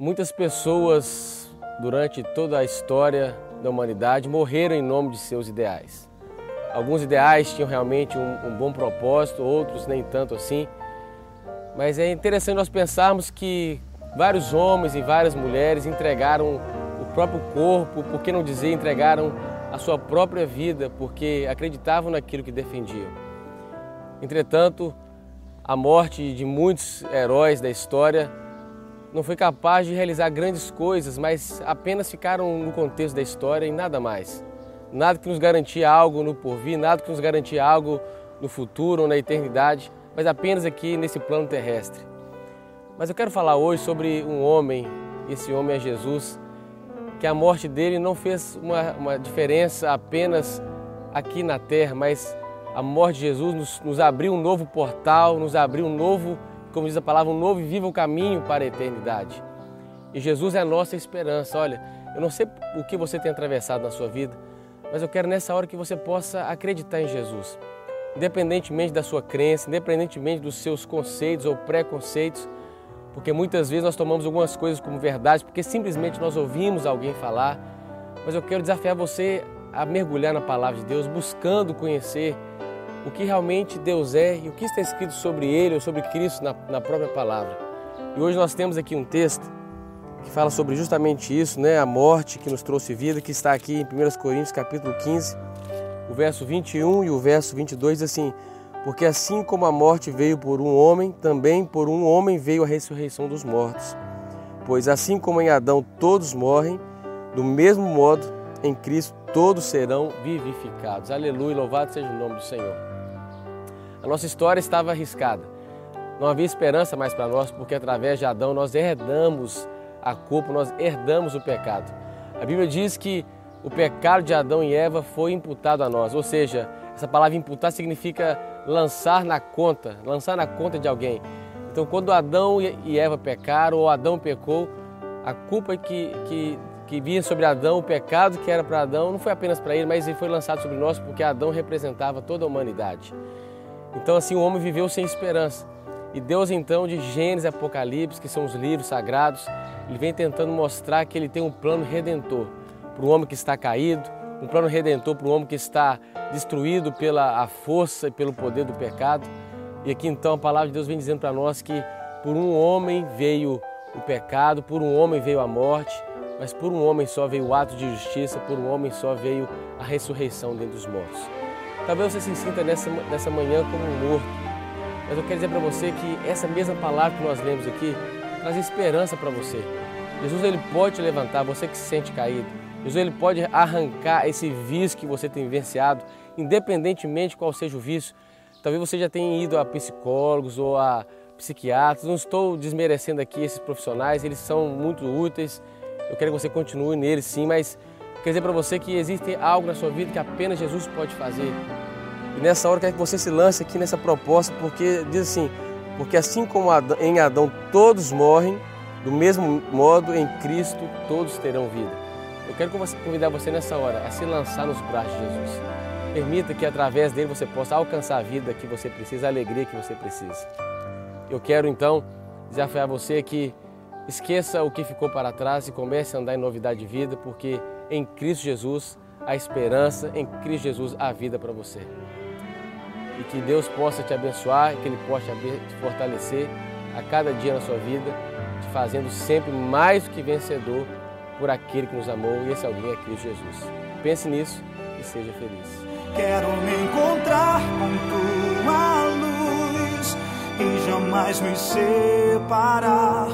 Muitas pessoas durante toda a história da humanidade morreram em nome de seus ideais. Alguns ideais tinham realmente um, um bom propósito, outros nem tanto assim. Mas é interessante nós pensarmos que vários homens e várias mulheres entregaram o próprio corpo, por que não dizer, entregaram a sua própria vida, porque acreditavam naquilo que defendiam. Entretanto, a morte de muitos heróis da história não foi capaz de realizar grandes coisas, mas apenas ficaram no contexto da história e nada mais. Nada que nos garantia algo no porvir, nada que nos garantia algo no futuro ou na eternidade, mas apenas aqui nesse plano terrestre. Mas eu quero falar hoje sobre um homem, esse homem é Jesus, que a morte dele não fez uma, uma diferença apenas aqui na terra, mas a morte de Jesus nos, nos abriu um novo portal, nos abriu um novo como diz a palavra, um novo e vivo caminho para a eternidade. E Jesus é a nossa esperança. Olha, eu não sei o que você tem atravessado na sua vida, mas eu quero nessa hora que você possa acreditar em Jesus. Independentemente da sua crença, independentemente dos seus conceitos ou preconceitos, porque muitas vezes nós tomamos algumas coisas como verdade porque simplesmente nós ouvimos alguém falar. Mas eu quero desafiar você a mergulhar na palavra de Deus, buscando conhecer o que realmente Deus é e o que está escrito sobre Ele ou sobre Cristo na, na própria palavra. E hoje nós temos aqui um texto que fala sobre justamente isso, né? a morte que nos trouxe vida, que está aqui em 1 Coríntios capítulo 15, o verso 21 e o verso 22 diz assim, porque assim como a morte veio por um homem, também por um homem veio a ressurreição dos mortos. Pois assim como em Adão todos morrem, do mesmo modo em Cristo todos serão vivificados. Aleluia, louvado seja o nome do Senhor. A nossa história estava arriscada. Não havia esperança mais para nós, porque através de Adão nós herdamos a culpa, nós herdamos o pecado. A Bíblia diz que o pecado de Adão e Eva foi imputado a nós, ou seja, essa palavra imputar significa lançar na conta, lançar na conta de alguém. Então, quando Adão e Eva pecaram, ou Adão pecou, a culpa que, que, que vinha sobre Adão, o pecado que era para Adão, não foi apenas para ele, mas ele foi lançado sobre nós porque Adão representava toda a humanidade. Então, assim, o homem viveu sem esperança. E Deus, então, de Gênesis e Apocalipse, que são os livros sagrados, ele vem tentando mostrar que ele tem um plano redentor para o homem que está caído, um plano redentor para o homem que está destruído pela a força e pelo poder do pecado. E aqui, então, a palavra de Deus vem dizendo para nós que por um homem veio o pecado, por um homem veio a morte, mas por um homem só veio o ato de justiça, por um homem só veio a ressurreição dentre os mortos. Talvez você se sinta nessa, nessa manhã como um morto. Mas eu quero dizer para você que essa mesma palavra que nós lemos aqui traz esperança para você. Jesus ele pode te levantar, você que se sente caído. Jesus ele pode arrancar esse vício que você tem vivenciado, independentemente qual seja o vício. Talvez você já tenha ido a psicólogos ou a psiquiatras. Não estou desmerecendo aqui esses profissionais, eles são muito úteis. Eu quero que você continue neles sim, mas Quer dizer para você que existe algo na sua vida que apenas Jesus pode fazer. E nessa hora eu quero que você se lance aqui nessa proposta, porque diz assim, porque assim como em Adão todos morrem, do mesmo modo em Cristo todos terão vida. Eu quero convidar você nessa hora a se lançar nos braços de Jesus. Permita que através dele você possa alcançar a vida que você precisa, a alegria que você precisa. Eu quero então desafiar você que esqueça o que ficou para trás e comece a andar em novidade de vida, porque em Cristo Jesus a esperança, em Cristo Jesus a vida para você. E que Deus possa te abençoar, que Ele possa te fortalecer a cada dia na sua vida, te fazendo sempre mais do que vencedor por aquele que nos amou e esse alguém é Cristo Jesus. Pense nisso e seja feliz. Quero me encontrar com tua luz e jamais me separar